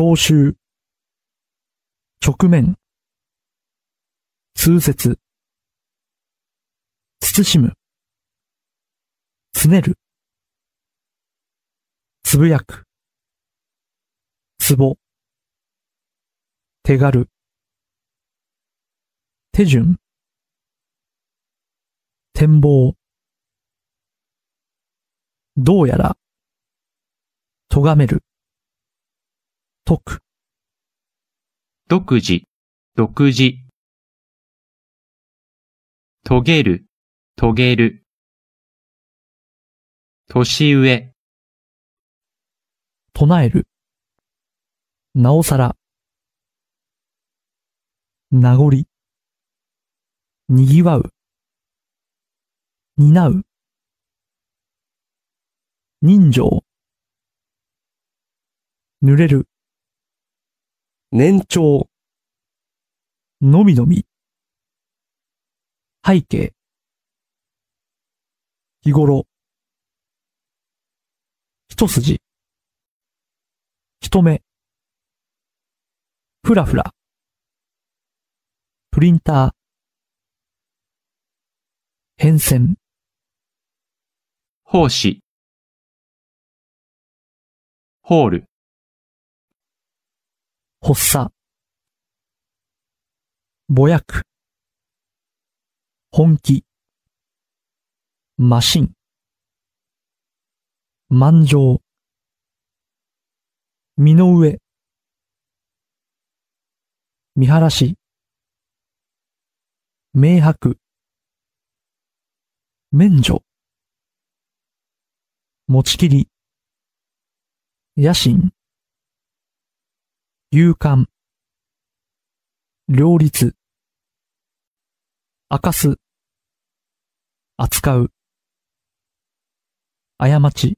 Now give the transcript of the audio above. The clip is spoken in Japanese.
聴衆、直面、通説、慎む、つねる、つぶやく、つぼ、手軽、手順、展望、どうやら、とがめる、解く、独自、独自。遂げる、遂げる。年上、唱える、なおさら、名残、にぎわう、担う、人情、濡れる、年長、のみのみ、背景、日頃、一筋、一目、ふらふら、プリンター、変遷、奉仕。ホール、発作、ぼやく、本気、マシン、満場、身の上、見晴らし、明白、免除、持ちきり、野心、勇敢、両立、明かす、扱う、過ち、